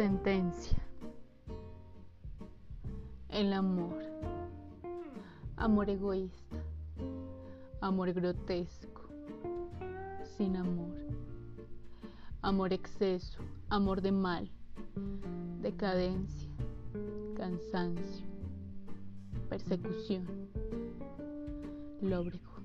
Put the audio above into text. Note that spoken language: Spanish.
Sentencia. El amor. Amor egoísta. Amor grotesco. Sin amor. Amor exceso. Amor de mal. Decadencia. Cansancio. Persecución. Lóbrego.